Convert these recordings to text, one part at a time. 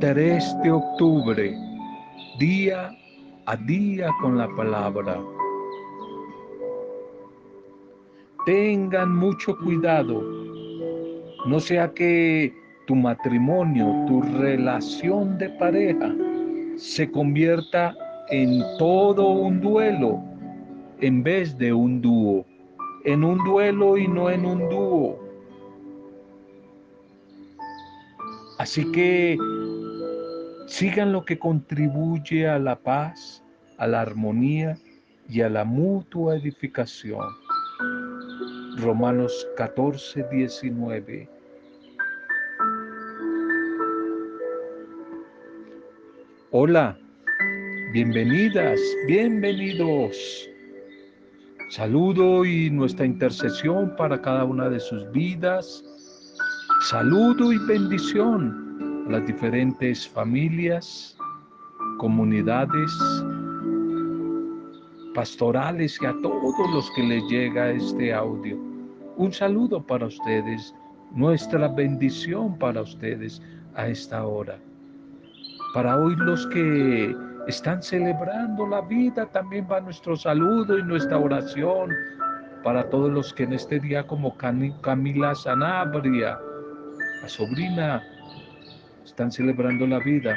3 de octubre, día a día con la palabra. Tengan mucho cuidado, no sea que tu matrimonio, tu relación de pareja se convierta en todo un duelo en vez de un dúo, en un duelo y no en un dúo. Así que sigan lo que contribuye a la paz, a la armonía y a la mutua edificación. Romanos 14, 19. Hola, bienvenidas, bienvenidos. Saludo y nuestra intercesión para cada una de sus vidas. Saludo y bendición las diferentes familias, comunidades, pastorales y a todos los que les llega este audio. Un saludo para ustedes, nuestra bendición para ustedes a esta hora. Para hoy los que están celebrando la vida, también va nuestro saludo y nuestra oración para todos los que en este día como Camila Sanabria, la sobrina, están celebrando la vida.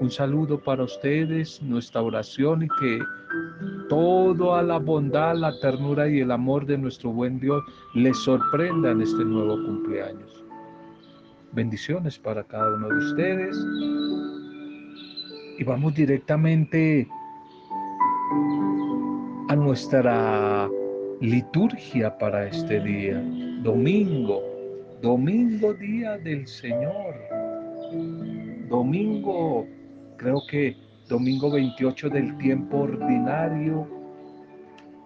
Un saludo para ustedes, nuestra oración y que toda la bondad, la ternura y el amor de nuestro buen Dios les sorprenda en este nuevo cumpleaños. Bendiciones para cada uno de ustedes. Y vamos directamente a nuestra liturgia para este día. Domingo, domingo día del Señor. Domingo, creo que domingo 28 del tiempo ordinario.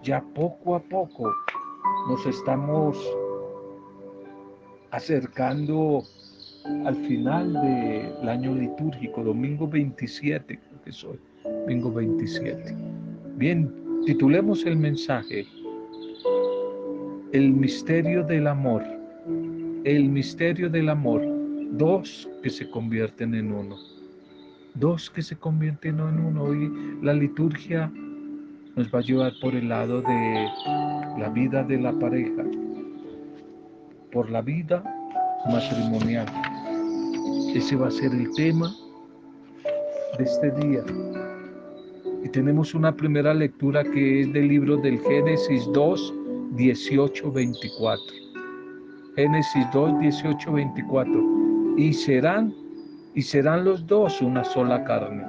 Ya poco a poco nos estamos acercando al final del año litúrgico, domingo 27, creo que soy, domingo 27. Bien, titulemos el mensaje, el misterio del amor, el misterio del amor, dos que se convierten en uno, dos que se convierten en uno. Y la liturgia nos va a llevar por el lado de la vida de la pareja, por la vida matrimonial. Ese va a ser el tema de este día. Y tenemos una primera lectura que es del libro del Génesis 2, 18, 24. Génesis 2, 18, 24. Y serán, y serán los dos una sola carne.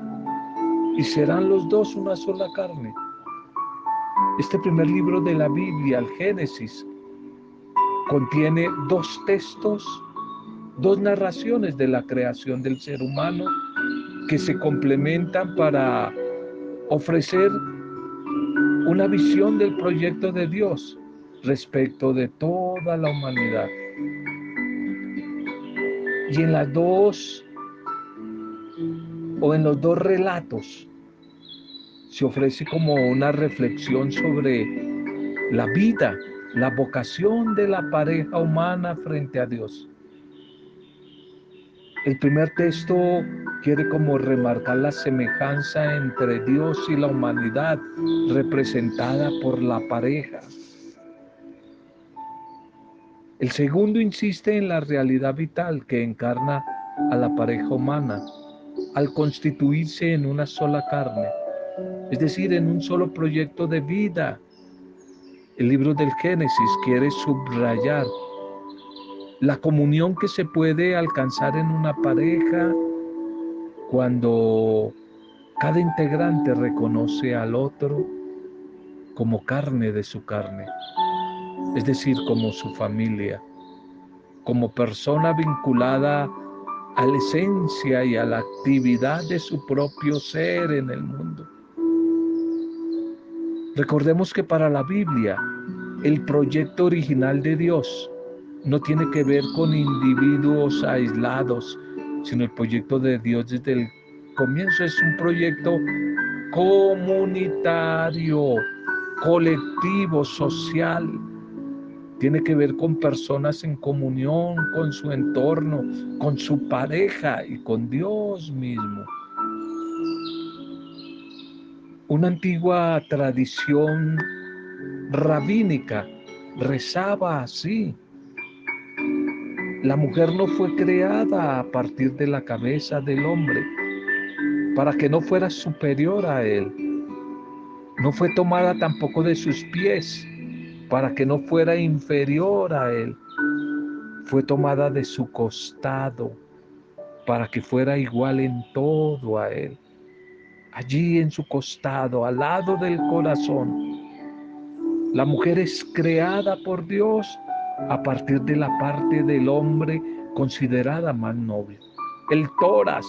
Y serán los dos una sola carne. Este primer libro de la Biblia, el Génesis, contiene dos textos dos narraciones de la creación del ser humano que se complementan para ofrecer una visión del proyecto de Dios respecto de toda la humanidad. Y en las dos o en los dos relatos se ofrece como una reflexión sobre la vida, la vocación de la pareja humana frente a Dios. El primer texto quiere como remarcar la semejanza entre Dios y la humanidad representada por la pareja. El segundo insiste en la realidad vital que encarna a la pareja humana al constituirse en una sola carne, es decir, en un solo proyecto de vida. El libro del Génesis quiere subrayar la comunión que se puede alcanzar en una pareja cuando cada integrante reconoce al otro como carne de su carne, es decir, como su familia, como persona vinculada a la esencia y a la actividad de su propio ser en el mundo. Recordemos que para la Biblia, el proyecto original de Dios no tiene que ver con individuos aislados, sino el proyecto de Dios desde el comienzo es un proyecto comunitario, colectivo, social, tiene que ver con personas en comunión con su entorno, con su pareja y con Dios mismo. Una antigua tradición rabínica rezaba así. La mujer no fue creada a partir de la cabeza del hombre para que no fuera superior a él. No fue tomada tampoco de sus pies para que no fuera inferior a él. Fue tomada de su costado para que fuera igual en todo a él. Allí en su costado, al lado del corazón, la mujer es creada por Dios a partir de la parte del hombre considerada más noble. El toras,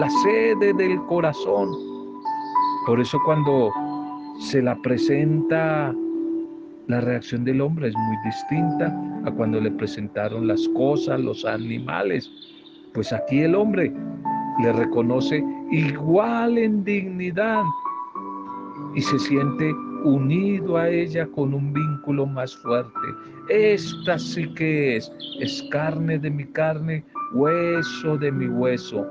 la sede del corazón. Por eso cuando se la presenta la reacción del hombre es muy distinta a cuando le presentaron las cosas, los animales. Pues aquí el hombre le reconoce igual en dignidad y se siente unido a ella con un vínculo más fuerte. Esta sí que es, es carne de mi carne, hueso de mi hueso.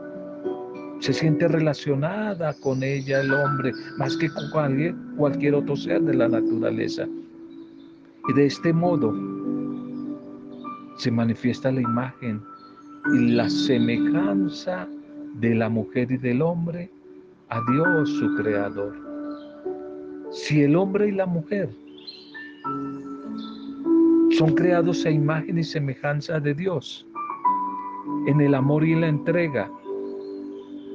Se siente relacionada con ella el hombre más que con cualquier, cualquier otro ser de la naturaleza. Y de este modo se manifiesta la imagen y la semejanza de la mujer y del hombre a Dios su creador. Si el hombre y la mujer son creados a imagen y semejanza de Dios, en el amor y la entrega,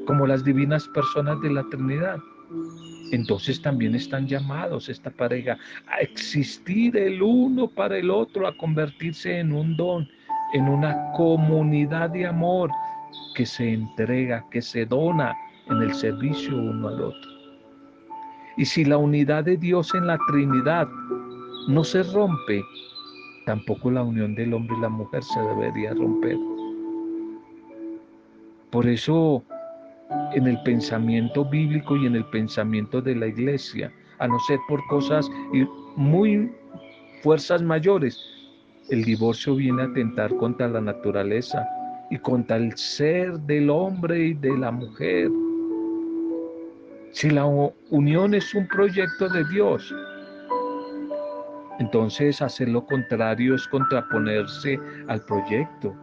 como las divinas personas de la Trinidad, entonces también están llamados esta pareja a existir el uno para el otro, a convertirse en un don, en una comunidad de amor que se entrega, que se dona en el servicio uno al otro. Y si la unidad de Dios en la Trinidad no se rompe, tampoco la unión del hombre y la mujer se debería romper. Por eso en el pensamiento bíblico y en el pensamiento de la iglesia, a no ser por cosas muy fuerzas mayores. El divorcio viene a atentar contra la naturaleza y contra el ser del hombre y de la mujer. Si la unión es un proyecto de Dios, entonces hacer lo contrario es contraponerse al proyecto.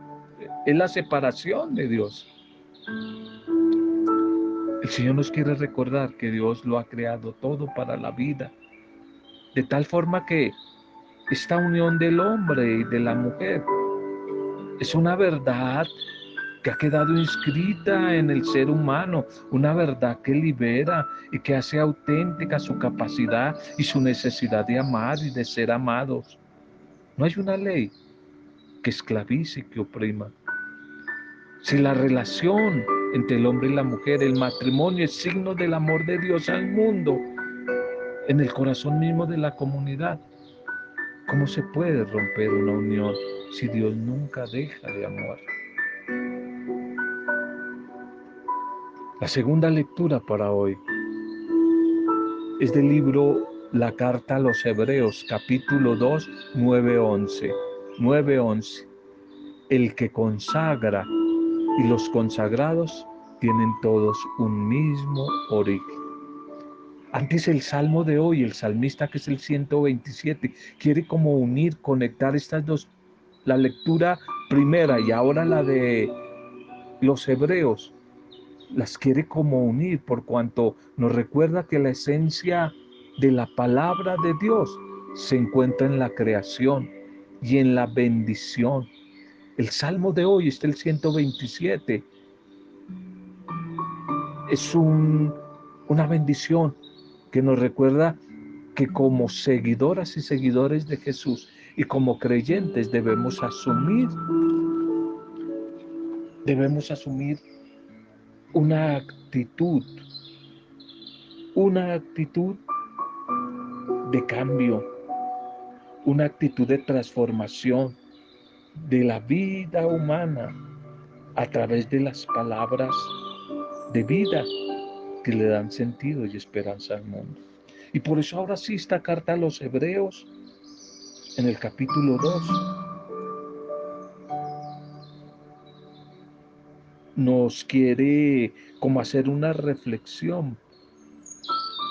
Es la separación de Dios. El Señor nos quiere recordar que Dios lo ha creado todo para la vida, de tal forma que esta unión del hombre y de la mujer es una verdad que ha quedado inscrita en el ser humano, una verdad que libera y que hace auténtica su capacidad y su necesidad de amar y de ser amados. No hay una ley que esclavice y que oprima. Si la relación entre el hombre y la mujer. El matrimonio es signo del amor de Dios al mundo, en el corazón mismo de la comunidad. ¿Cómo se puede romper una unión si Dios nunca deja de amar? La segunda lectura para hoy es del libro La carta a los Hebreos, capítulo 2, 9-11. 9-11. El que consagra y los consagrados tienen todos un mismo origen. Antes el salmo de hoy, el salmista que es el 127, quiere como unir, conectar estas dos, la lectura primera y ahora la de los hebreos, las quiere como unir por cuanto nos recuerda que la esencia de la palabra de Dios se encuentra en la creación y en la bendición el salmo de hoy está el 127. Es una bendición que nos recuerda que como seguidoras y seguidores de Jesús y como creyentes debemos asumir, debemos asumir una actitud, una actitud de cambio, una actitud de transformación de la vida humana a través de las palabras de vida que le dan sentido y esperanza al mundo. Y por eso ahora sí esta carta a los hebreos en el capítulo 2 nos quiere como hacer una reflexión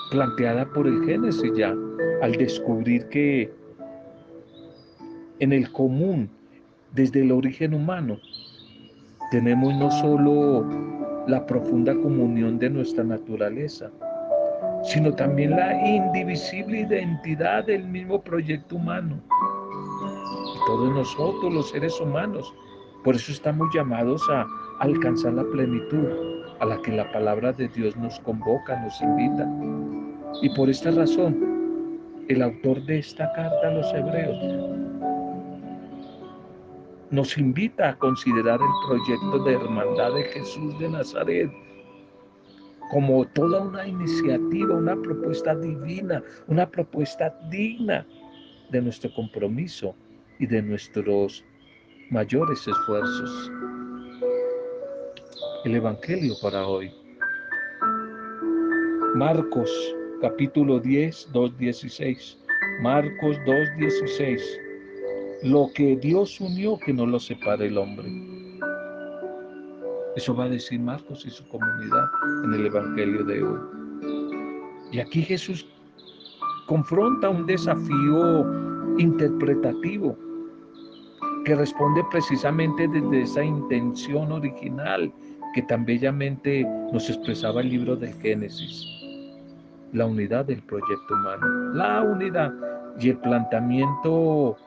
planteada por el Génesis ya, al descubrir que en el común, desde el origen humano, tenemos no solo la profunda comunión de nuestra naturaleza, sino también la indivisible identidad del mismo proyecto humano. Todos nosotros, los seres humanos, por eso estamos llamados a alcanzar la plenitud a la que la palabra de Dios nos convoca, nos invita. Y por esta razón, el autor de esta carta a los hebreos nos invita a considerar el proyecto de hermandad de Jesús de Nazaret como toda una iniciativa, una propuesta divina, una propuesta digna de nuestro compromiso y de nuestros mayores esfuerzos. El Evangelio para hoy. Marcos capítulo 10, 2, 16. Marcos 2, 16. Lo que Dios unió, que no lo separe el hombre. Eso va a decir Marcos y su comunidad en el Evangelio de hoy. Y aquí Jesús confronta un desafío interpretativo que responde precisamente desde esa intención original que tan bellamente nos expresaba el libro del Génesis. La unidad del proyecto humano, la unidad y el planteamiento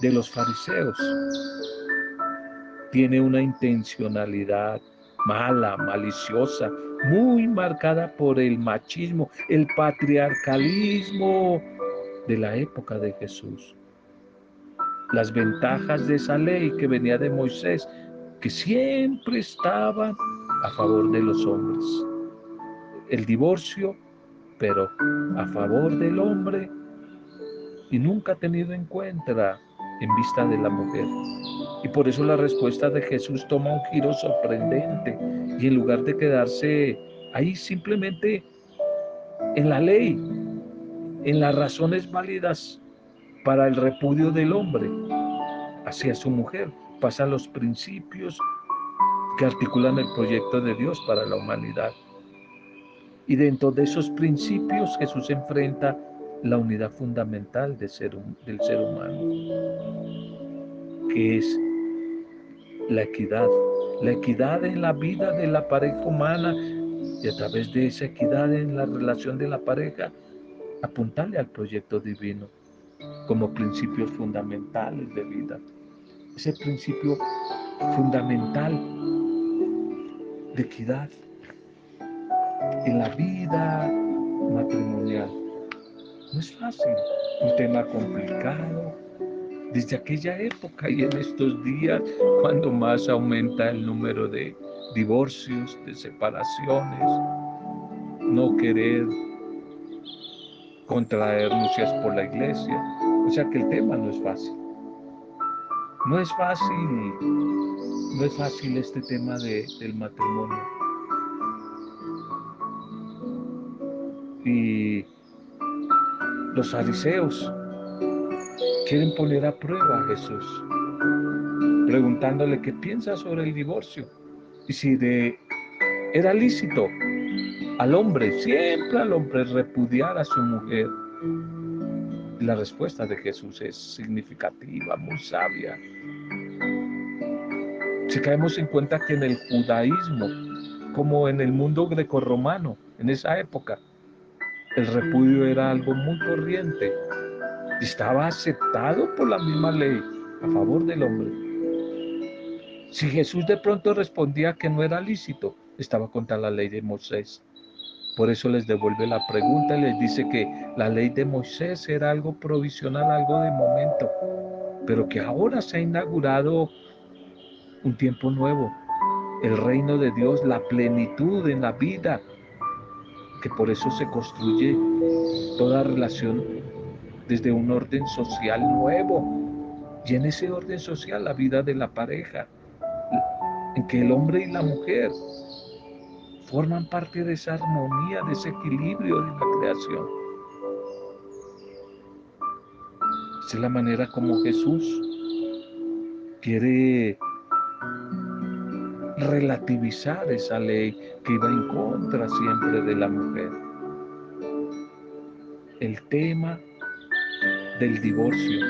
de los fariseos tiene una intencionalidad mala, maliciosa, muy marcada por el machismo, el patriarcalismo de la época de Jesús. Las ventajas de esa ley que venía de Moisés, que siempre estaba a favor de los hombres. El divorcio, pero a favor del hombre y nunca tenido en cuenta en vista de la mujer. Y por eso la respuesta de Jesús toma un giro sorprendente y en lugar de quedarse ahí simplemente en la ley, en las razones válidas para el repudio del hombre hacia su mujer, pasa a los principios que articulan el proyecto de Dios para la humanidad. Y dentro de esos principios Jesús enfrenta la unidad fundamental del ser humano, que es la equidad, la equidad en la vida de la pareja humana y a través de esa equidad en la relación de la pareja, apuntarle al proyecto divino como principios fundamentales de vida. Ese principio fundamental de equidad en la vida matrimonial. No es fácil, un tema complicado. Desde aquella época y en estos días, cuando más aumenta el número de divorcios, de separaciones, no querer contraer nupcias por la iglesia. O sea que el tema no es fácil. No es fácil, no es fácil este tema de, del matrimonio. Y los fariseos quieren poner a prueba a Jesús, preguntándole qué piensa sobre el divorcio y si de, era lícito al hombre, siempre al hombre repudiar a su mujer. La respuesta de Jesús es significativa, muy sabia. Si caemos en cuenta que en el judaísmo, como en el mundo grecorromano, en esa época, el repudio era algo muy corriente estaba aceptado por la misma ley a favor del hombre. Si Jesús de pronto respondía que no era lícito, estaba contra la ley de Moisés. Por eso les devuelve la pregunta y les dice que la ley de Moisés era algo provisional, algo de momento, pero que ahora se ha inaugurado un tiempo nuevo, el reino de Dios, la plenitud en la vida, que por eso se construye toda relación desde un orden social nuevo. Y en ese orden social la vida de la pareja, en que el hombre y la mujer forman parte de esa armonía, de ese equilibrio de la creación. Esta es la manera como Jesús quiere relativizar esa ley que iba en contra siempre de la mujer. El tema del divorcio.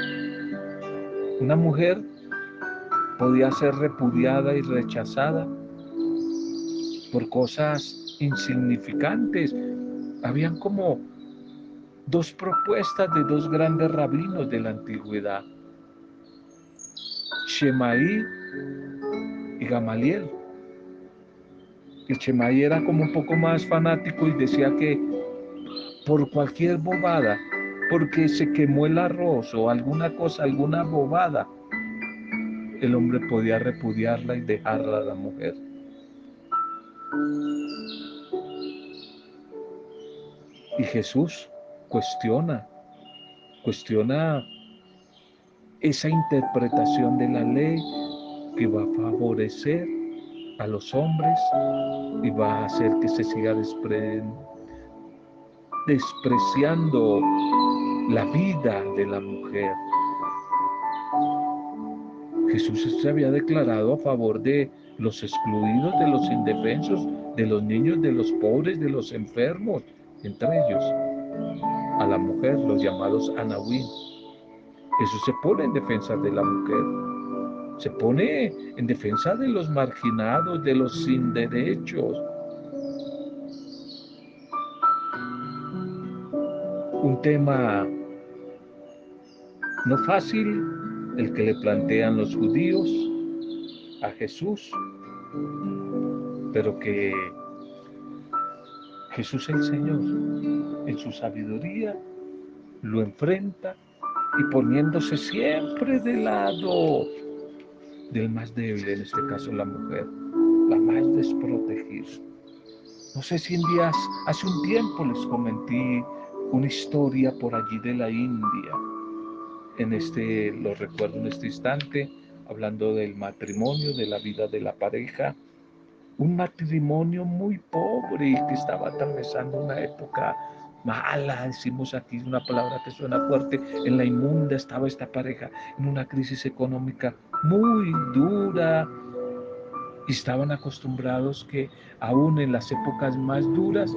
Una mujer podía ser repudiada y rechazada por cosas insignificantes. Habían como dos propuestas de dos grandes rabinos de la antigüedad, Shemaí y Gamaliel. El Shemaí era como un poco más fanático y decía que por cualquier bobada, porque se quemó el arroz o alguna cosa, alguna bobada, el hombre podía repudiarla y dejarla a la mujer. Y Jesús cuestiona, cuestiona esa interpretación de la ley que va a favorecer a los hombres y va a hacer que se siga despreciando la vida de la mujer. Jesús se había declarado a favor de los excluidos, de los indefensos, de los niños, de los pobres, de los enfermos, entre ellos a la mujer, los llamados Anahuim. Eso se pone en defensa de la mujer, se pone en defensa de los marginados, de los sin derechos. Un tema no fácil el que le plantean los judíos a Jesús, pero que Jesús el Señor, en su sabiduría, lo enfrenta y poniéndose siempre del lado del más débil, en este caso la mujer, la más desprotegida. No sé si en días, hace un tiempo les comenté una historia por allí de la India. En este, lo recuerdo en este instante, hablando del matrimonio, de la vida de la pareja un matrimonio muy pobre que estaba atravesando una época mala, decimos aquí una palabra que suena fuerte, en la inmunda estaba esta pareja en una crisis económica muy dura estaban acostumbrados que aún en las épocas más duras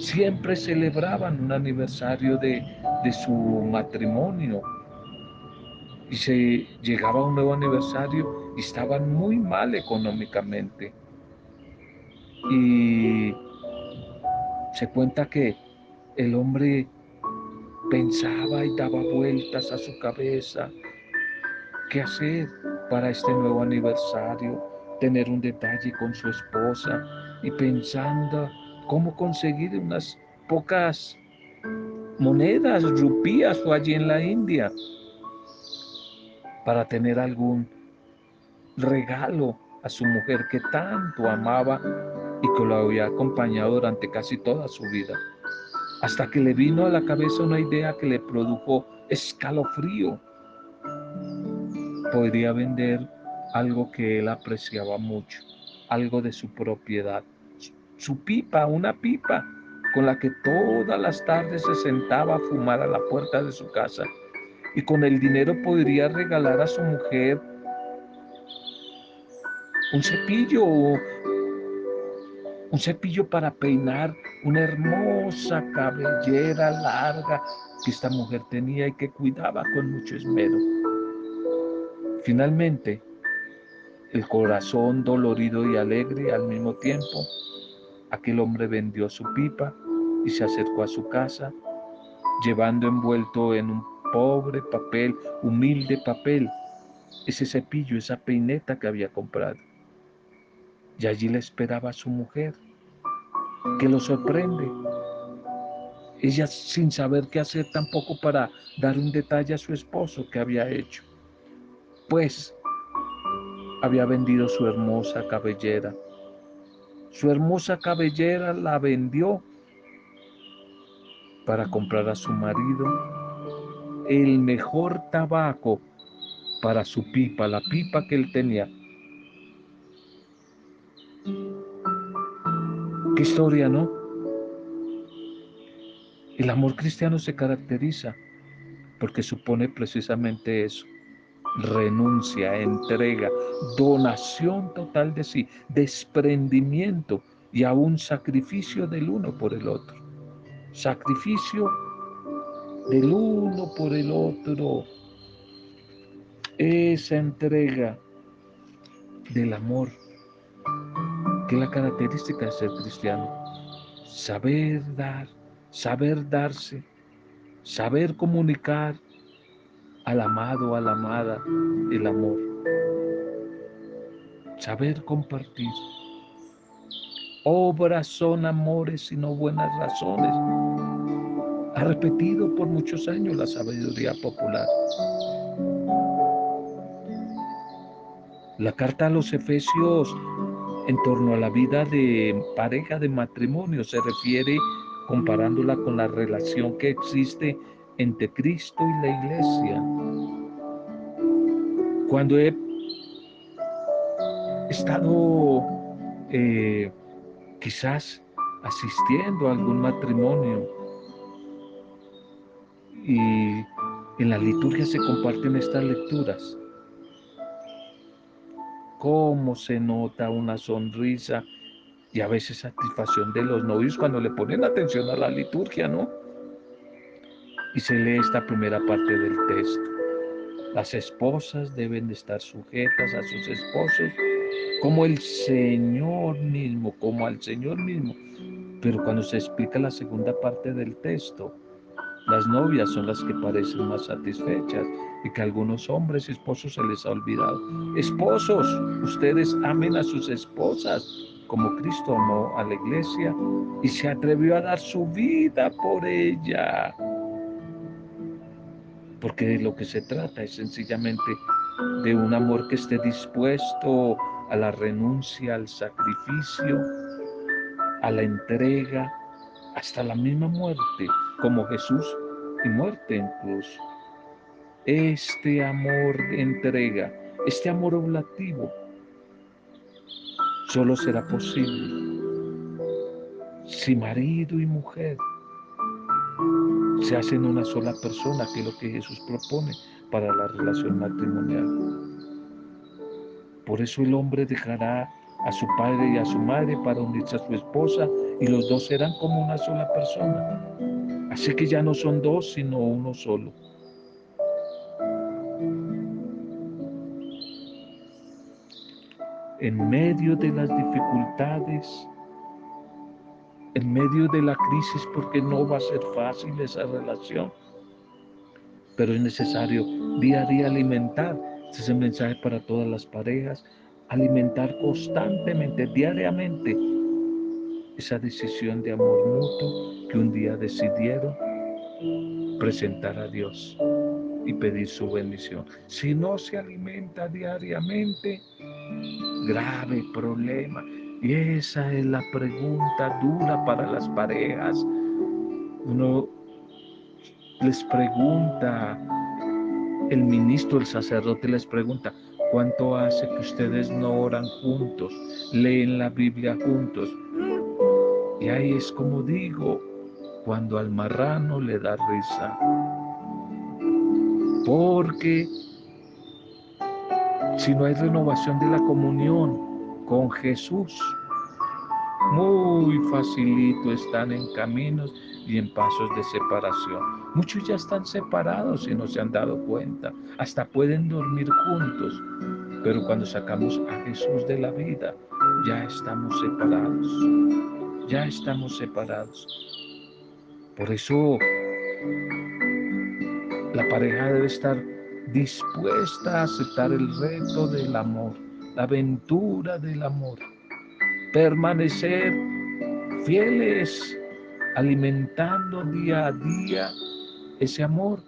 siempre celebraban un aniversario de, de su matrimonio y se llegaba un nuevo aniversario y estaban muy mal económicamente y se cuenta que el hombre pensaba y daba vueltas a su cabeza. ¿Qué hacer para este nuevo aniversario? Tener un detalle con su esposa y pensando cómo conseguir unas pocas monedas, rupías o allí en la India para tener algún regalo a su mujer que tanto amaba y que lo había acompañado durante casi toda su vida, hasta que le vino a la cabeza una idea que le produjo escalofrío. Podría vender algo que él apreciaba mucho, algo de su propiedad, su pipa, una pipa con la que todas las tardes se sentaba a fumar a la puerta de su casa y con el dinero podría regalar a su mujer un cepillo un cepillo para peinar una hermosa cabellera larga que esta mujer tenía y que cuidaba con mucho esmero. Finalmente, el corazón dolorido y alegre al mismo tiempo, aquel hombre vendió su pipa y se acercó a su casa, llevando envuelto en un pobre papel, humilde papel, ese cepillo, esa peineta que había comprado. Y allí le esperaba su mujer, que lo sorprende. Ella sin saber qué hacer tampoco para dar un detalle a su esposo que había hecho. Pues había vendido su hermosa cabellera. Su hermosa cabellera la vendió para comprar a su marido el mejor tabaco para su pipa, la pipa que él tenía. Qué historia, ¿no? El amor cristiano se caracteriza porque supone precisamente eso, renuncia, entrega, donación total de sí, desprendimiento y aún sacrificio del uno por el otro. Sacrificio del uno por el otro. Esa entrega del amor, que es la característica de ser cristiano. Saber dar, saber darse, saber comunicar al amado, a la amada, el amor. Saber compartir. Obras son amores y no buenas razones. Ha repetido por muchos años la sabiduría popular. La carta a los Efesios en torno a la vida de pareja de matrimonio se refiere comparándola con la relación que existe entre Cristo y la iglesia. Cuando he estado eh, quizás asistiendo a algún matrimonio y en la liturgia se comparten estas lecturas, cómo se nota una sonrisa y a veces satisfacción de los novios cuando le ponen atención a la liturgia, ¿no? Y se lee esta primera parte del texto. Las esposas deben de estar sujetas a sus esposos como el Señor mismo, como al Señor mismo. Pero cuando se explica la segunda parte del texto, las novias son las que parecen más satisfechas y que a algunos hombres y esposos se les ha olvidado. Esposos, ustedes amen a sus esposas como Cristo amó a la iglesia y se atrevió a dar su vida por ella. Porque de lo que se trata es sencillamente de un amor que esté dispuesto a la renuncia, al sacrificio, a la entrega, hasta la misma muerte, como Jesús y muerte en cruz. Este amor de entrega, este amor oblativo, solo será posible si marido y mujer se hacen una sola persona, que es lo que Jesús propone para la relación matrimonial. Por eso el hombre dejará a su padre y a su madre para unirse a su esposa y los dos serán como una sola persona. Así que ya no son dos, sino uno solo. En medio de las dificultades, en medio de la crisis, porque no va a ser fácil esa relación, pero es necesario día a día alimentar. Este es el mensaje para todas las parejas, alimentar constantemente, diariamente, esa decisión de amor mutuo que un día decidieron presentar a Dios y pedir su bendición. Si no se alimenta diariamente, grave problema. Y esa es la pregunta dura para las parejas. Uno les pregunta, el ministro, el sacerdote les pregunta, ¿cuánto hace que ustedes no oran juntos, leen la Biblia juntos? Y ahí es como digo, cuando al marrano le da risa. Porque si no hay renovación de la comunión con Jesús, muy facilito están en caminos y en pasos de separación. Muchos ya están separados y no se han dado cuenta. Hasta pueden dormir juntos. Pero cuando sacamos a Jesús de la vida, ya estamos separados. Ya estamos separados. Por eso la pareja debe estar dispuesta a aceptar el reto del amor, la aventura del amor. Permanecer fieles alimentando día a día ese amor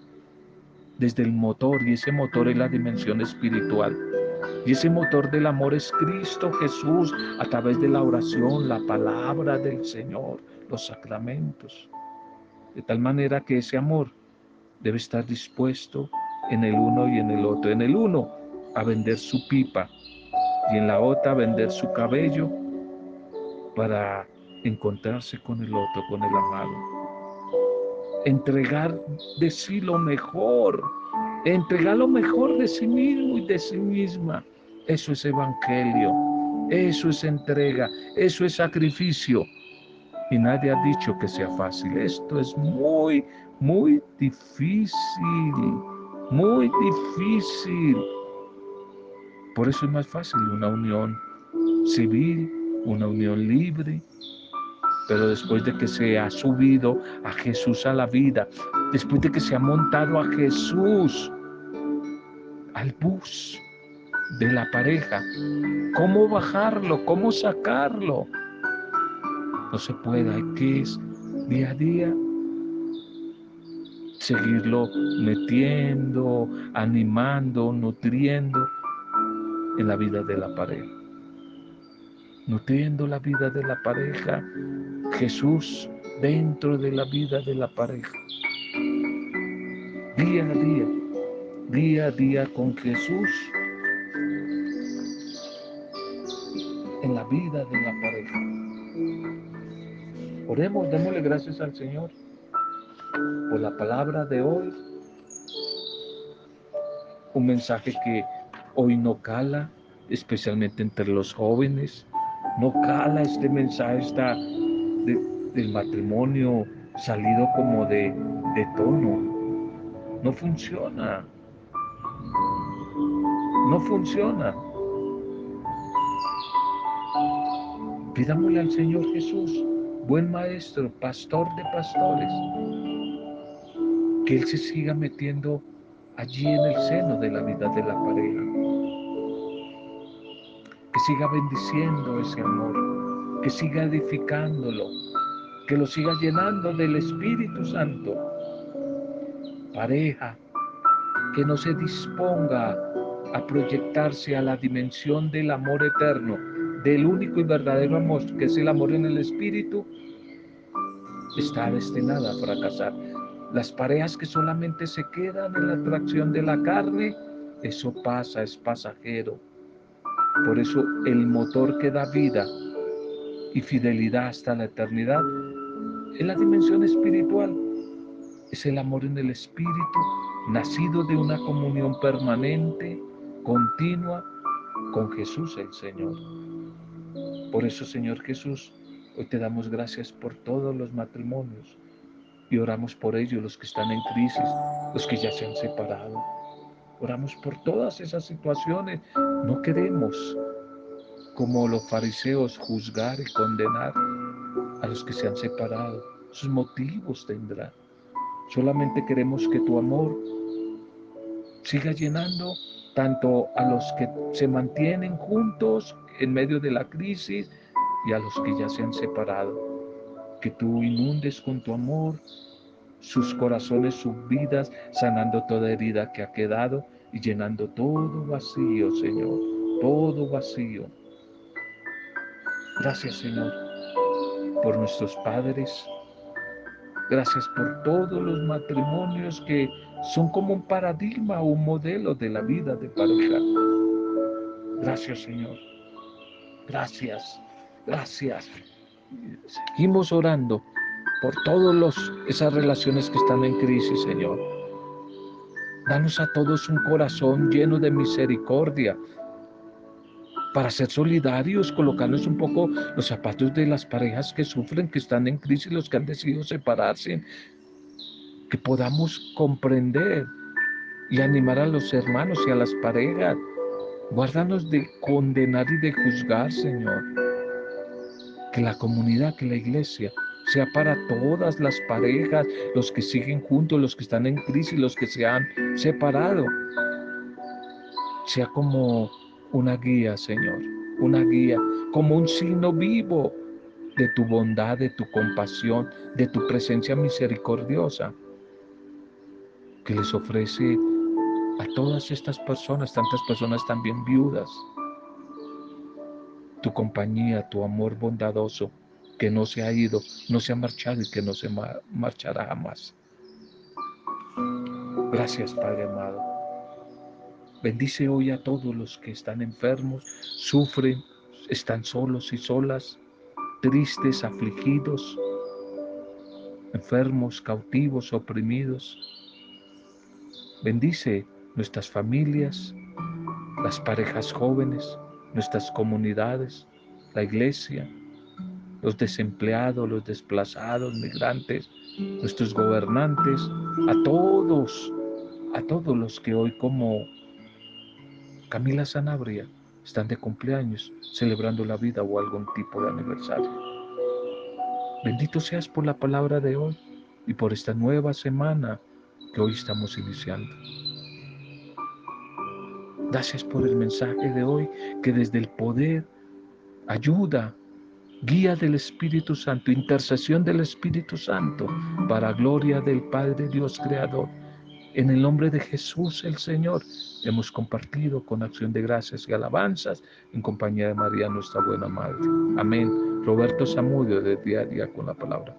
desde el motor y ese motor es la dimensión espiritual. Y ese motor del amor es Cristo Jesús a través de la oración, la palabra del Señor, los sacramentos. De tal manera que ese amor debe estar dispuesto en el uno y en el otro. En el uno a vender su pipa y en la otra vender su cabello para encontrarse con el otro, con el amado. entregar de sí lo mejor, entregar lo mejor de sí mismo y de sí misma. Eso es evangelio, eso es entrega, eso es sacrificio. Y nadie ha dicho que sea fácil. Esto es muy, muy difícil, muy difícil. Por eso es más fácil una unión civil, una unión libre. Pero después de que se ha subido a Jesús a la vida, después de que se ha montado a Jesús al bus de la pareja, ¿cómo bajarlo? ¿Cómo sacarlo? No se puede, hay que día a día seguirlo metiendo, animando, nutriendo en la vida de la pareja. Nutriendo la vida de la pareja, Jesús dentro de la vida de la pareja. Día a día, día a día con Jesús en la vida de la pareja. Oremos, démosle gracias al Señor por la palabra de hoy. Un mensaje que hoy no cala, especialmente entre los jóvenes. No cala este mensaje está del matrimonio salido como de, de tono. No funciona. No funciona. Pidámosle al Señor Jesús, buen maestro, pastor de pastores, que Él se siga metiendo allí en el seno de la vida de la pareja. Siga bendiciendo ese amor, que siga edificándolo, que lo siga llenando del Espíritu Santo. Pareja, que no se disponga a proyectarse a la dimensión del amor eterno, del único y verdadero amor, que es el amor en el Espíritu, está destinada a fracasar. Las parejas que solamente se quedan en la atracción de la carne, eso pasa, es pasajero. Por eso el motor que da vida y fidelidad hasta la eternidad en la dimensión espiritual. Es el amor en el espíritu, nacido de una comunión permanente, continua con Jesús el Señor. Por eso, Señor Jesús, hoy te damos gracias por todos los matrimonios y oramos por ellos, los que están en crisis, los que ya se han separado. Oramos por todas esas situaciones. No queremos, como los fariseos, juzgar y condenar a los que se han separado. Sus motivos tendrán. Solamente queremos que tu amor siga llenando tanto a los que se mantienen juntos en medio de la crisis y a los que ya se han separado que tú inundes con tu amor sus corazones, sus vidas, sanando toda herida que ha quedado y llenando todo vacío, Señor, todo vacío. Gracias, Señor, por nuestros padres. Gracias por todos los matrimonios que son como un paradigma, un modelo de la vida de pareja. Gracias, Señor. Gracias, gracias. Seguimos orando por todas esas relaciones que están en crisis, Señor. Danos a todos un corazón lleno de misericordia para ser solidarios, colocarnos un poco los zapatos de las parejas que sufren, que están en crisis, los que han decidido separarse, que podamos comprender y animar a los hermanos y a las parejas. Guárdanos de condenar y de juzgar, Señor que la comunidad, que la iglesia sea para todas las parejas, los que siguen juntos, los que están en crisis, los que se han separado. Sea como una guía, Señor, una guía, como un signo vivo de tu bondad, de tu compasión, de tu presencia misericordiosa, que les ofrece a todas estas personas, tantas personas también viudas, tu compañía, tu amor bondadoso, que no se ha ido, no se ha marchado y que no se marchará jamás. Gracias, Padre amado. Bendice hoy a todos los que están enfermos, sufren, están solos y solas, tristes, afligidos, enfermos, cautivos, oprimidos. Bendice nuestras familias, las parejas jóvenes, nuestras comunidades, la iglesia, los desempleados, los desplazados, migrantes, nuestros gobernantes, a todos, a todos los que hoy como Camila Sanabria están de cumpleaños, celebrando la vida o algún tipo de aniversario. Bendito seas por la palabra de hoy y por esta nueva semana que hoy estamos iniciando. Gracias por el mensaje de hoy que desde el poder, ayuda, guía del Espíritu Santo, intercesión del Espíritu Santo, para gloria del Padre Dios Creador. En el nombre de Jesús el Señor hemos compartido con acción de gracias y alabanzas en compañía de María, nuestra buena Madre. Amén. Roberto Zamudio de Día a Día con la Palabra.